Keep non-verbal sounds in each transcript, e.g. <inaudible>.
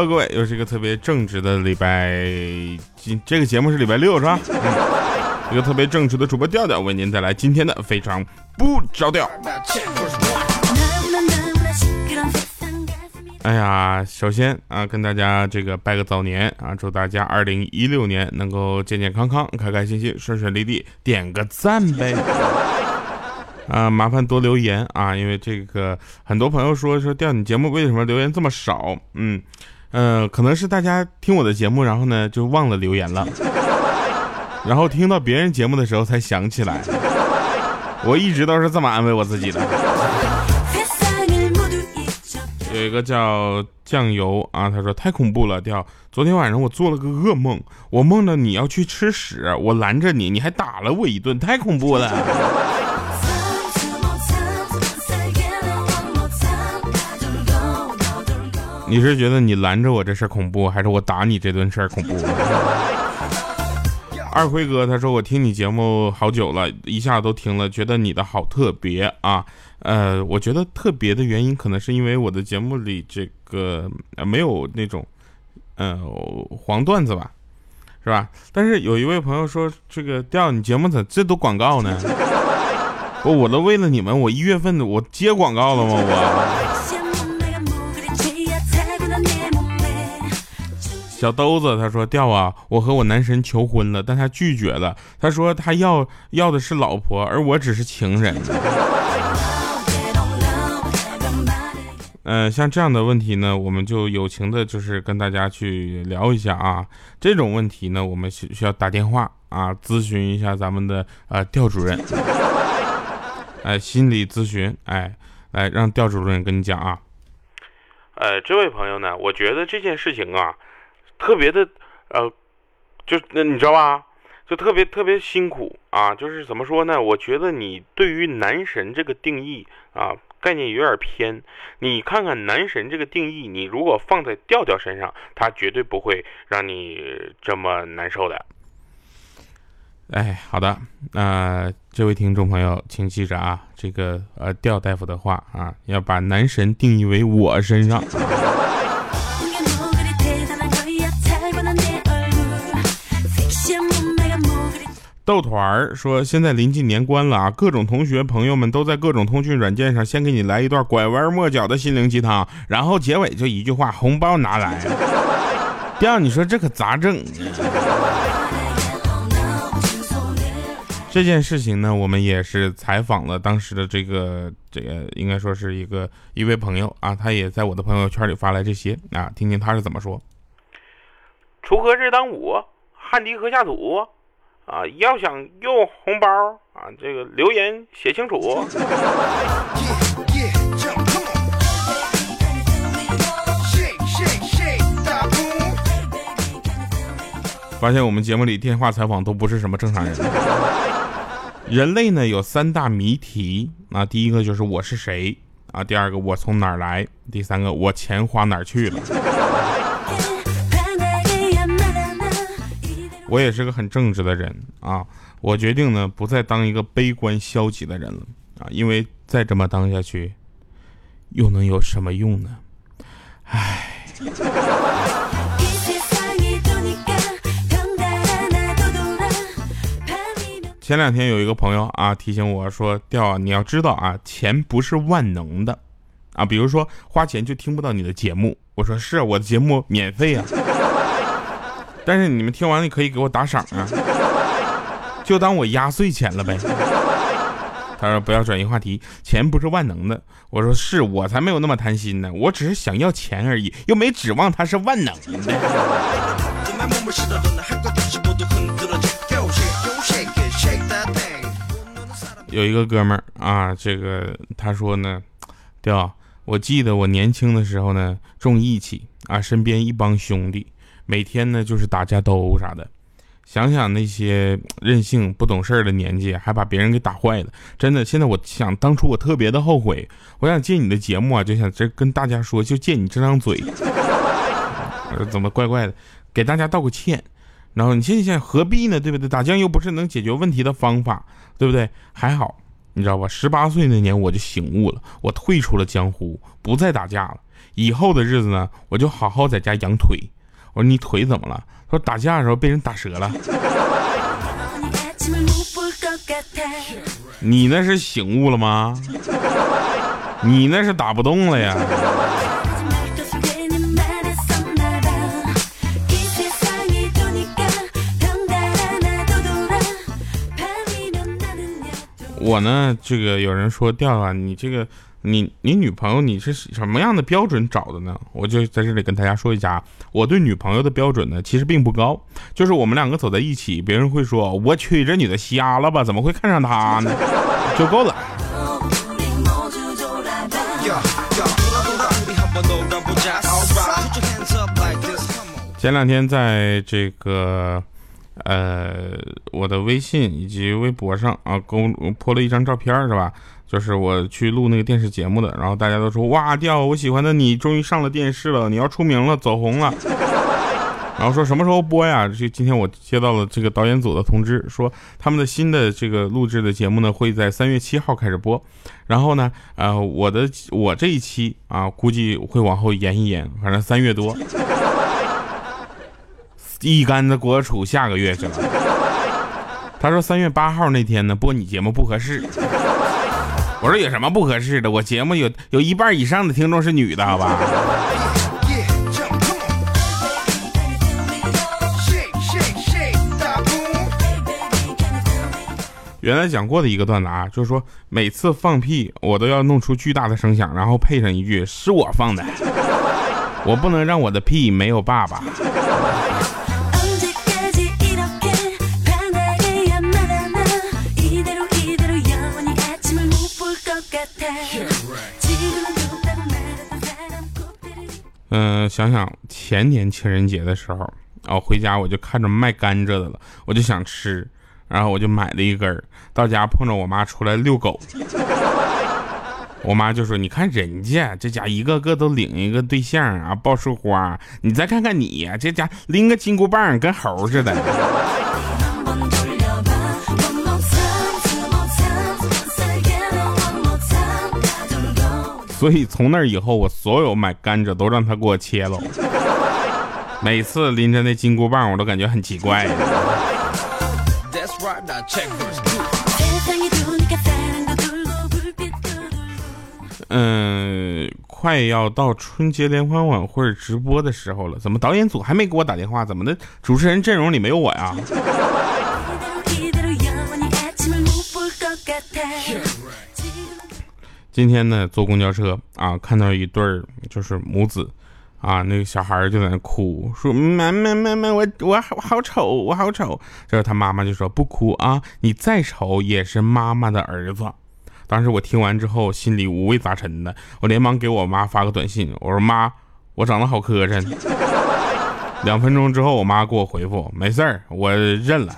Hello，各位，又是一个特别正直的礼拜，今这个节目是礼拜六是吧？一个特别正直的主播调调为您带来今天的非常不着调。哎呀，首先啊，跟大家这个拜个早年啊，祝大家二零一六年能够健健康康、开开心心、顺顺利利，点个赞呗。啊，麻烦多留言啊，因为这个很多朋友说说调你节目为什么留言这么少？嗯，呃，可能是大家听我的节目，然后呢就忘了留言了，然后听到别人节目的时候才想起来。我一直都是这么安慰我自己的。有一个叫酱油啊，他说太恐怖了，掉。昨天晚上我做了个噩梦，我梦到你要去吃屎，我拦着你，你还打了我一顿，太恐怖了。你是觉得你拦着我这事儿恐怖，还是我打你这顿事儿恐怖？<laughs> 二辉哥他说我听你节目好久了，一下都听了，觉得你的好特别啊。呃，我觉得特别的原因可能是因为我的节目里这个没有那种呃黄段子吧，是吧？但是有一位朋友说这个调你节目咋这都广告呢？<laughs> 我我都为了你们，我一月份的我接广告了吗？我。小兜子他说：“调啊，我和我男神求婚了，但他拒绝了。他说他要要的是老婆，而我只是情人。”嗯，像这样的问题呢，我们就友情的，就是跟大家去聊一下啊。这种问题呢，我们需需要打电话啊，咨询一下咱们的呃调主任，哎，心理咨询，哎，来让调主任跟你讲啊。呃，这位朋友呢，我觉得这件事情啊。特别的，呃，就那你知道吧？就特别特别辛苦啊！就是怎么说呢？我觉得你对于男神这个定义啊，概念有点偏。你看看男神这个定义，你如果放在调调身上，他绝对不会让你这么难受的。哎，好的，那这位听众朋友，请记着啊，这个呃调大夫的话啊，要把男神定义为我身上。豆团儿说：“现在临近年关了啊，各种同学朋友们都在各种通讯软件上先给你来一段拐弯抹角的心灵鸡汤，然后结尾就一句话：红包拿来。第二，你说这可咋整？这件事情呢，我们也是采访了当时的这个这个，应该说是一个一位朋友啊，他也在我的朋友圈里发来这些啊，听听他是怎么说。锄禾日当午，汗滴禾下土。”啊，要想用红包啊，这个留言写清楚。发现我们节目里电话采访都不是什么正常人。人类呢有三大谜题啊，第一个就是我是谁啊，第二个我从哪儿来，第三个我钱花哪儿去了。我也是个很正直的人啊，我决定呢不再当一个悲观消极的人了啊，因为再这么当下去，又能有什么用呢？唉。前两天有一个朋友啊提醒我说：“调，你要知道啊，钱不是万能的啊，比如说花钱就听不到你的节目。”我说：“是我的节目免费啊。”但是你们听完了可以给我打赏啊，<laughs> 就当我压岁钱了呗。他说不要转移话题，钱不是万能的。我说是我才没有那么贪心呢，我只是想要钱而已，又没指望它是万能的。<laughs> 有一个哥们儿啊，这个他说呢，对吧，我记得我年轻的时候呢，重义气啊，身边一帮兄弟。每天呢就是打架斗殴啥的，想想那些 <tsk> 任性不懂事儿的年纪，还把别人给打坏了，真的。现在我想当初我特别的后悔，我想借你的节目啊，就想这跟大家说，就借你这张嘴，<laughs> 怎么怪怪的，给大家道个歉。然后你现在想何必呢？对不对？打酱又不是能解决问题的方法，对不对？还好，你知道吧？十八岁那年我就醒悟了，我退出了江湖，不再打架了。以后的日子呢，我就好好在家养腿。我说你腿怎么了？他说打架的时候被人打折了。你那是醒悟了吗？你那是打不动了呀。我呢，这个有人说调啊，你这个你你女朋友你是什么样的标准找的呢？我就在这里跟大家说一下，我对女朋友的标准呢，其实并不高，就是我们两个走在一起，别人会说我去这女的瞎了吧？怎么会看上她呢？<laughs> 就够了。前两天在这个。呃，我的微信以及微博上啊，公泼了一张照片是吧？就是我去录那个电视节目的，然后大家都说哇，掉我喜欢的你终于上了电视了，你要出名了，走红了。然后说什么时候播呀？就今天我接到了这个导演组的通知，说他们的新的这个录制的节目呢，会在三月七号开始播。然后呢，呃，我的我这一期啊，估计会往后延一延，反正三月多。一竿子锅杵下个月去了。他说三月八号那天呢播你节目不合适。我说有什么不合适的？我节目有有一半以上的听众是女的，好吧？原来讲过的一个段子啊，就是说每次放屁我都要弄出巨大的声响，然后配上一句是我放的，我不能让我的屁没有爸爸。嗯，想想前年情人节的时候，然后，回家我就看着卖甘蔗的了，我就想吃，然后我就买了一根儿，到家碰着我妈出来遛狗，<laughs> 我妈就说：“你看人家这家一个个都领一个对象啊，抱束花，你再看看你呀，这家拎个金箍棒跟猴似的。”所以从那以后，我所有买甘蔗都让他给我切了。每次拎着那金箍棒，我都感觉很奇怪。嗯，快要到春节联欢晚会直播的时候了，怎么导演组还没给我打电话？怎么的？主持人阵容里没有我呀？今天呢，坐公交车啊，看到一对儿就是母子，啊，那个小孩就在那哭，说妈妈妈妈，我我好丑，我好丑。这时他妈妈就说不哭啊，你再丑也是妈妈的儿子。当时我听完之后，心里五味杂陈的，我连忙给我妈发个短信，我说妈，我长得好磕碜。两分钟之后，我妈给我回复，没事儿，我认了。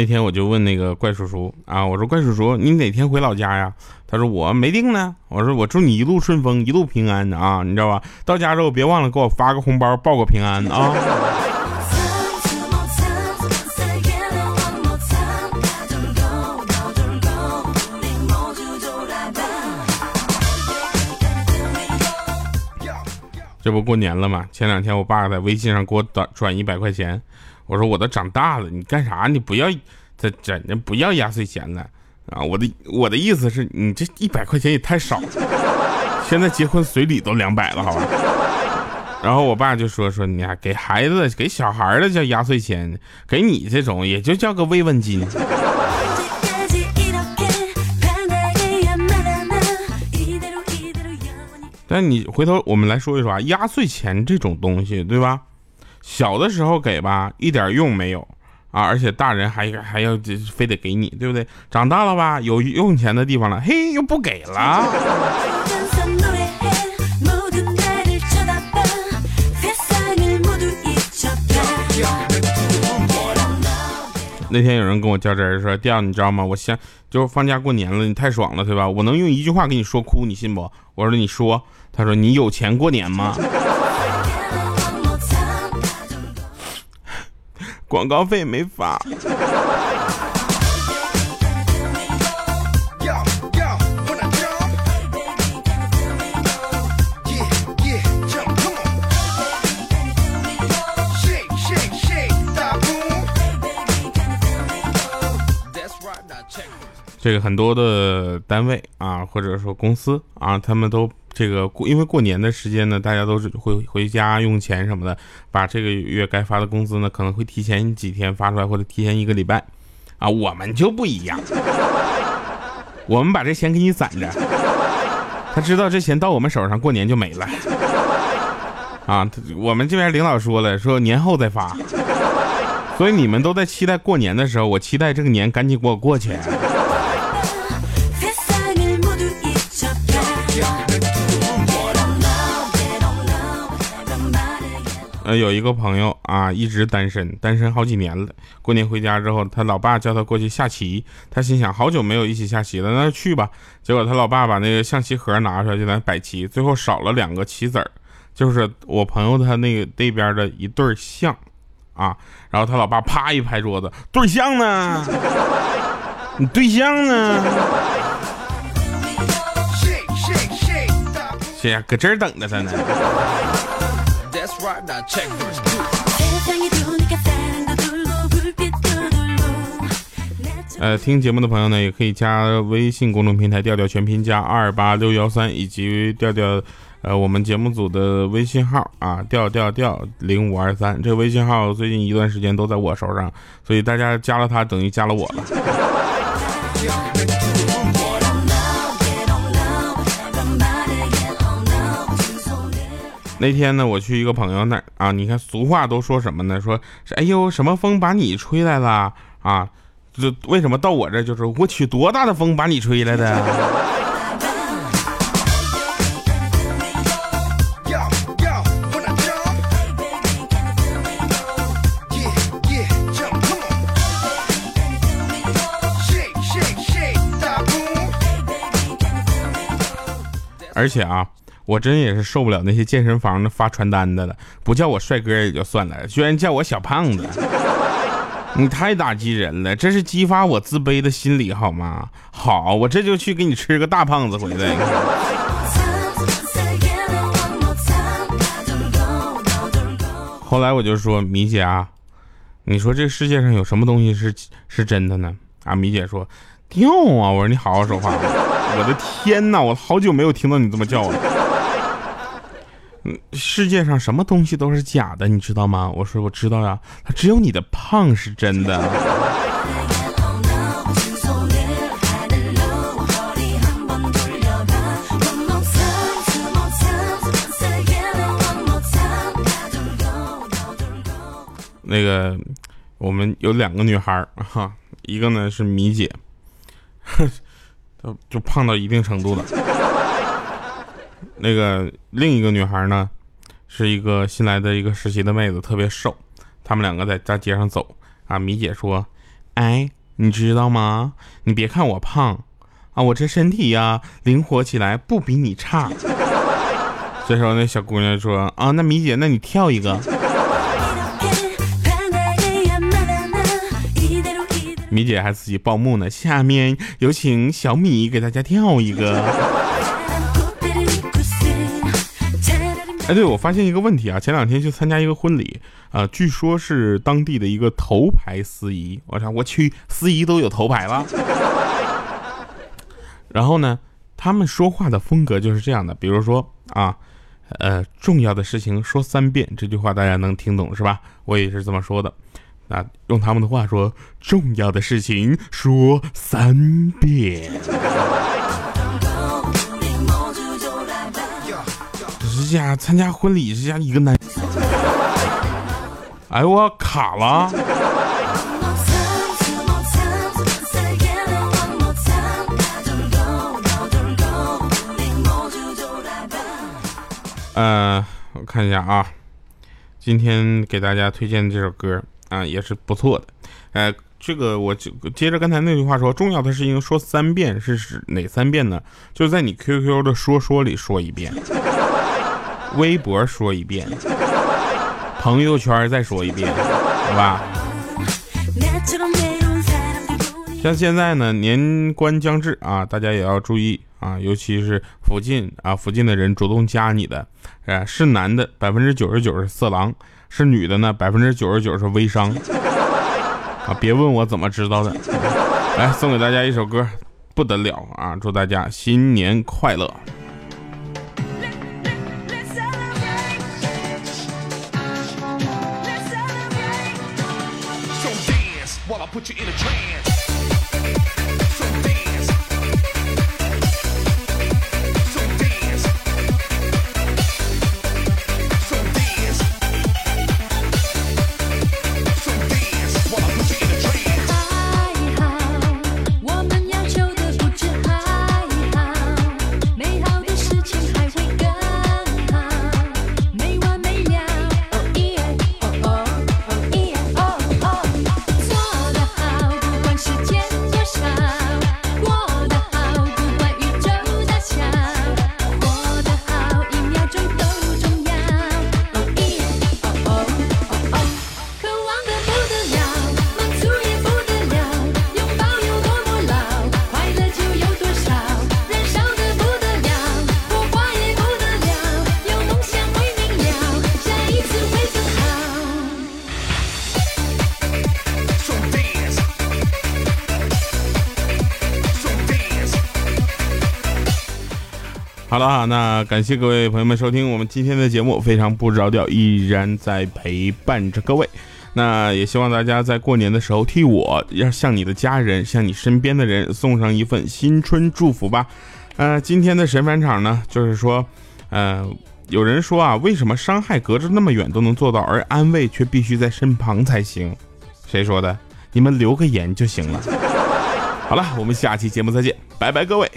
那天我就问那个怪叔叔啊，我说怪叔叔，你哪天回老家呀？他说我没定呢。我说我祝你一路顺风，一路平安啊，你知道吧？到家之后别忘了给我发个红包，报个平安啊。这不过年了吗？前两天我爸在微信上给我转转一百块钱。我说我都长大了，你干啥？你不要这真的不要压岁钱了啊！我的我的意思是你这一百块钱也太少了，现在结婚随礼都两百了，好吧？然后我爸就说说你还给孩子给小孩的叫压岁钱，给你这种也就叫个慰问金。但你回头我们来说一说啊，压岁钱这种东西，对吧？小的时候给吧，一点用没有啊，而且大人还还要非得给你，对不对？长大了吧，有用钱的地方了，嘿，又不给了。那天有人跟我较真儿说：“调，你知道吗？我想就放假过年了，你太爽了，对吧？我能用一句话给你说哭，你信不？”我说：“你说。”他说你有钱过年吗？广告费没发。这个很多的单位啊，或者说公司啊，他们都这个过，因为过年的时间呢，大家都是会回家用钱什么的，把这个月该发的工资呢，可能会提前几天发出来，或者提前一个礼拜，啊，我们就不一样，我们把这钱给你攒着，他知道这钱到我们手上过年就没了，啊，我们这边领导说了，说年后再发，所以你们都在期待过年的时候，我期待这个年赶紧给我过去。呃，有一个朋友啊，一直单身，单身好几年了。过年回家之后，他老爸叫他过去下棋，他心想，好久没有一起下棋了，那就去吧。结果他老爸把那个象棋盒拿出来，就在摆棋，最后少了两个棋子儿，就是我朋友他那个那边的一对象啊。然后他老爸啪一拍桌子，对象呢？<laughs> 你对象呢？谁呀？搁这儿等着他呢。<laughs> 呃，听节目的朋友呢，也可以加微信公众平台“调调全拼加二八六幺三”，以及调调呃我们节目组的微信号啊，调调调零五二三。这个微信号最近一段时间都在我手上，所以大家加了他等于加了我了。<laughs> 那天呢，我去一个朋友那儿啊，你看俗话都说什么呢？说是哎呦，什么风把你吹来了啊？这为什么到我这就是我去多大的风把你吹来的？而且啊。我真也是受不了那些健身房的发传单的了，不叫我帅哥也就算了，居然叫我小胖子，你太打击人了，这是激发我自卑的心理好吗？好，我这就去给你吃个大胖子回来。<laughs> 后来我就说米姐啊，你说这世界上有什么东西是是真的呢？啊，米姐说掉啊，我说你好好说话，<laughs> 我的天哪，我好久没有听到你这么叫了。嗯，世界上什么东西都是假的，你知道吗？我说我知道呀，他只有你的胖是真的。那个，我们有两个女孩哈，一个呢是米姐，<laughs> 就就胖到一定程度了。那个另一个女孩呢，是一个新来的一个实习的妹子，特别瘦。他们两个在大街上走啊，米姐说：“哎，你知道吗？你别看我胖啊，我这身体呀，灵活起来不比你差。”这时候那小姑娘说：“啊，那米姐，那你跳一个。<laughs> ”米姐还自己报幕呢。下面有请小米给大家跳一个。哎，对，我发现一个问题啊，前两天去参加一个婚礼啊，据说是当地的一个头牌司仪，我想我去司仪都有头牌了。然后呢，他们说话的风格就是这样的，比如说啊，呃，重要的事情说三遍，这句话大家能听懂是吧？我也是这么说的，那，用他们的话说，重要的事情说三遍。家参加婚礼，这家一个男，哎我卡了。嗯，我看一下啊，今天给大家推荐这首歌啊，也是不错的。呃，这个我就接着刚才那句话说，重要的事情说三遍，是指哪三遍呢？就在你 QQ 的说说里说一遍。微博说一遍，朋友圈再说一遍，好吧？像现在呢，年关将至啊，大家也要注意啊，尤其是附近啊，附近的人主动加你的，哎，是男的百分之九十九是色狼，是女的呢百分之九十九是微商啊，别问我怎么知道的。来送给大家一首歌，不得了啊！祝大家新年快乐。Don't dance while I put you in a trance. 啊，那感谢各位朋友们收听我们今天的节目，非常不着调，依然在陪伴着各位。那也希望大家在过年的时候替我，要向你的家人，向你身边的人送上一份新春祝福吧。呃，今天的神返场呢，就是说，呃，有人说啊，为什么伤害隔着那么远都能做到，而安慰却必须在身旁才行？谁说的？你们留个言就行了。好了，我们下期节目再见，拜拜，各位。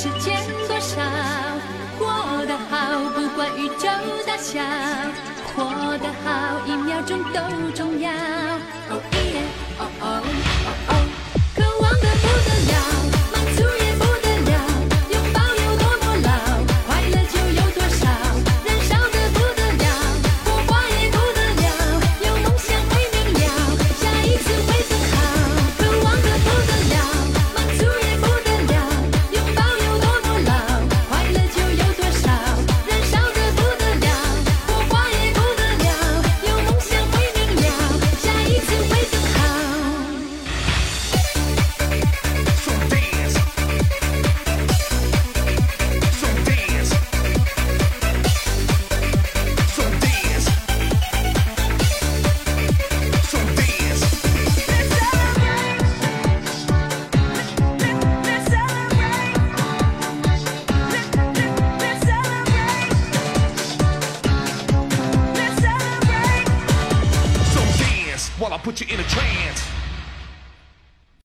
时间多少，过得好，不管宇宙大小，活得好，一秒钟都重要。哦耶，哦哦哦，渴望得不得了。